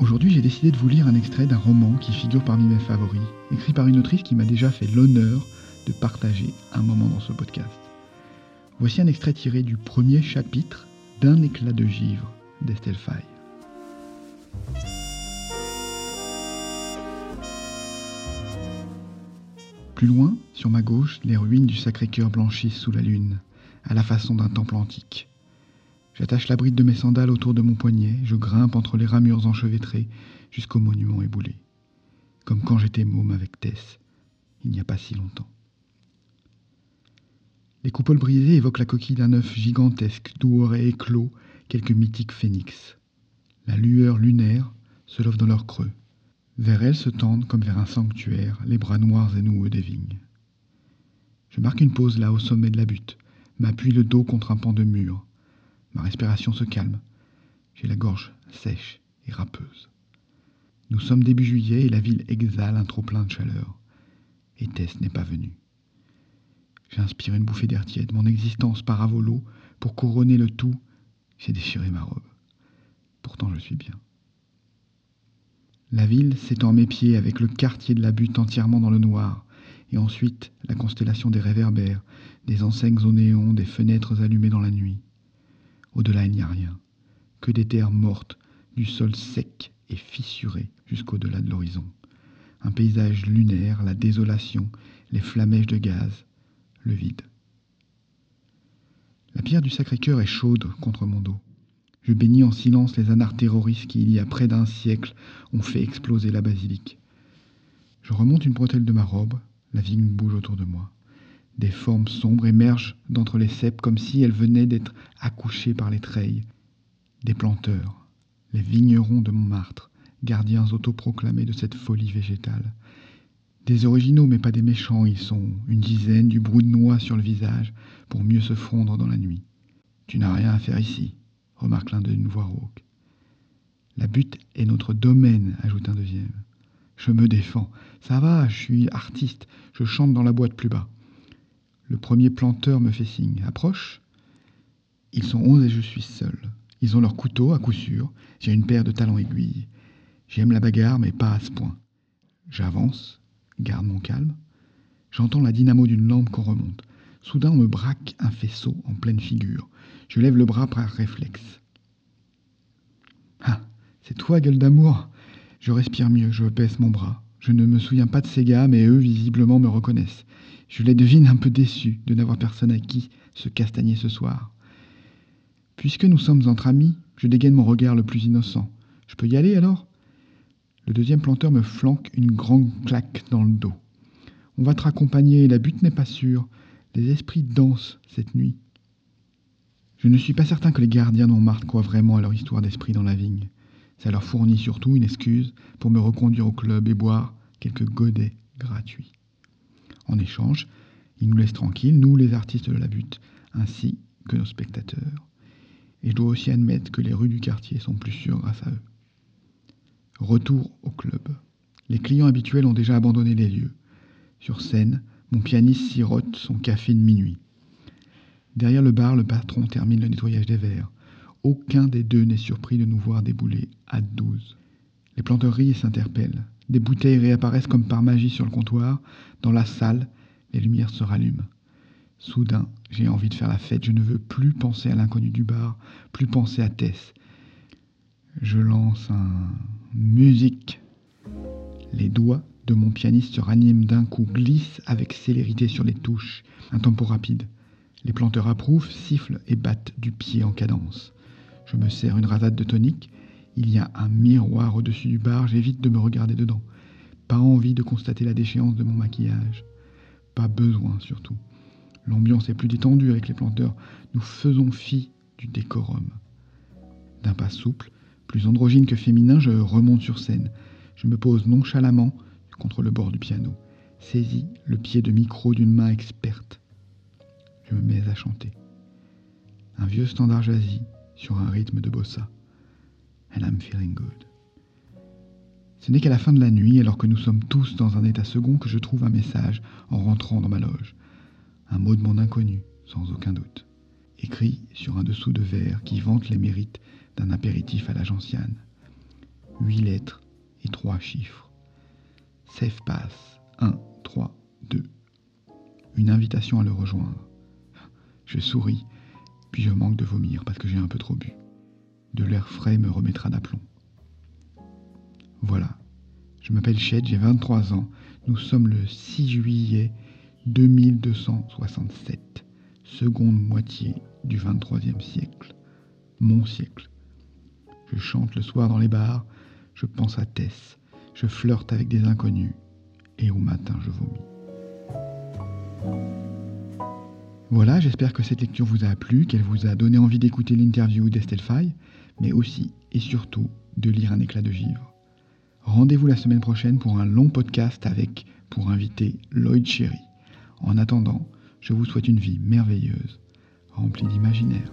Aujourd'hui, j'ai décidé de vous lire un extrait d'un roman qui figure parmi mes favoris, écrit par une autrice qui m'a déjà fait l'honneur de partager un moment dans ce podcast. Voici un extrait tiré du premier chapitre d'un éclat de givre d'Estelle Faye. Plus loin, sur ma gauche, les ruines du Sacré-Cœur blanchissent sous la lune, à la façon d'un temple antique. J'attache la bride de mes sandales autour de mon poignet, je grimpe entre les ramures enchevêtrées jusqu'au monument éboulé. Comme quand j'étais môme avec Tess, il n'y a pas si longtemps. Les coupoles brisées évoquent la coquille d'un œuf gigantesque d'où aurait éclos quelques mythiques phénix. La lueur lunaire se love dans leur creux. Vers elles se tendent, comme vers un sanctuaire, les bras noirs et noueux des vignes. Je marque une pause là au sommet de la butte, m'appuie le dos contre un pan de mur. Ma respiration se calme. J'ai la gorge sèche et râpeuse. Nous sommes début juillet et la ville exhale un trop-plein de chaleur. Et Tess n'est pas venue. J'inspire une bouffée d'air tiède. Mon existence part à volo. Pour couronner le tout, j'ai déchiré ma robe. Pourtant, je suis bien. La ville s'étend à mes pieds avec le quartier de la butte entièrement dans le noir, et ensuite la constellation des réverbères, des enseignes au néon, des fenêtres allumées dans la nuit. Au-delà, il n'y a rien, que des terres mortes, du sol sec et fissuré jusqu'au-delà de l'horizon. Un paysage lunaire, la désolation, les flamèches de gaz, le vide. La pierre du Sacré-Cœur est chaude contre mon dos. Je bénis en silence les anards terroristes qui, il y a près d'un siècle, ont fait exploser la basilique. Je remonte une bretelle de ma robe, la vigne bouge autour de moi. Des formes sombres émergent d'entre les cèpes comme si elles venaient d'être accouchées par les treilles. Des planteurs, les vignerons de Montmartre, gardiens autoproclamés de cette folie végétale. Des originaux, mais pas des méchants, ils sont une dizaine, du brou de noix sur le visage, pour mieux se fondre dans la nuit. Tu n'as rien à faire ici, remarque l'un d'une voix rauque. La butte est notre domaine, ajoute un deuxième. Je me défends. Ça va, je suis artiste, je chante dans la boîte plus bas. Le premier planteur me fait signe. Approche. Ils sont onze et je suis seul. Ils ont leur couteau, à coup sûr. J'ai une paire de talons aiguilles. J'aime la bagarre, mais pas à ce point. J'avance, garde mon calme. J'entends la dynamo d'une lampe qu'on remonte. Soudain, on me braque un faisceau en pleine figure. Je lève le bras par réflexe. Ah, c'est toi, gueule d'amour Je respire mieux, je baisse mon bras. Je ne me souviens pas de ces gars, mais eux, visiblement, me reconnaissent. Je les devine un peu déçus de n'avoir personne à qui se castagner ce soir. Puisque nous sommes entre amis, je dégaine mon regard le plus innocent. Je peux y aller alors? Le deuxième planteur me flanque une grande claque dans le dos. On va te raccompagner, la butte n'est pas sûre. Les esprits dansent cette nuit. Je ne suis pas certain que les gardiens de Montmartre croient vraiment à leur histoire d'esprit dans la vigne. Ça leur fournit surtout une excuse pour me reconduire au club et boire quelques godets gratuits. En échange, ils nous laissent tranquilles, nous les artistes de la butte, ainsi que nos spectateurs. Et je dois aussi admettre que les rues du quartier sont plus sûres grâce à eux. Retour au club. Les clients habituels ont déjà abandonné les lieux. Sur scène, mon pianiste sirote son café de minuit. Derrière le bar, le patron termine le nettoyage des verres. Aucun des deux n'est surpris de nous voir débouler à douze. Les planteurs rient et s'interpellent. Des bouteilles réapparaissent comme par magie sur le comptoir. Dans la salle, les lumières se rallument. Soudain, j'ai envie de faire la fête. Je ne veux plus penser à l'inconnu du bar, plus penser à Tess. Je lance un musique. Les doigts de mon pianiste se raniment d'un coup, glissent avec célérité sur les touches. Un tempo rapide. Les planteurs approuvent, sifflent et battent du pied en cadence. Je me sers une rasade de tonique. Il y a un miroir au-dessus du bar, j'évite de me regarder dedans. Pas envie de constater la déchéance de mon maquillage. Pas besoin surtout. L'ambiance est plus détendue avec les planteurs. Nous faisons fi du décorum. D'un pas souple, plus androgyne que féminin, je remonte sur scène. Je me pose nonchalamment contre le bord du piano, saisis le pied de micro d'une main experte je me mets à chanter. Un vieux standard jazzy sur un rythme de bossa. And I'm feeling good. Ce n'est qu'à la fin de la nuit, alors que nous sommes tous dans un état second, que je trouve un message en rentrant dans ma loge. Un mot de mon inconnu, sans aucun doute. Écrit sur un dessous de verre qui vante les mérites d'un apéritif à la gentiane. huit lettres et trois chiffres. Safe Pass 1, 3, 2. Une invitation à le rejoindre. Je souris, je manque de vomir parce que j'ai un peu trop bu. De l'air frais me remettra d'aplomb. Voilà. Je m'appelle Ched, j'ai 23 ans. Nous sommes le 6 juillet 2267, seconde moitié du 23e siècle. Mon siècle. Je chante le soir dans les bars, je pense à Tess, je flirte avec des inconnus, et au matin je vomis. Voilà, j'espère que cette lecture vous a plu, qu'elle vous a donné envie d'écouter l'interview d'Estelle Faye, mais aussi et surtout de lire un éclat de givre. Rendez-vous la semaine prochaine pour un long podcast avec, pour inviter, Lloyd Cherry. En attendant, je vous souhaite une vie merveilleuse, remplie d'imaginaire.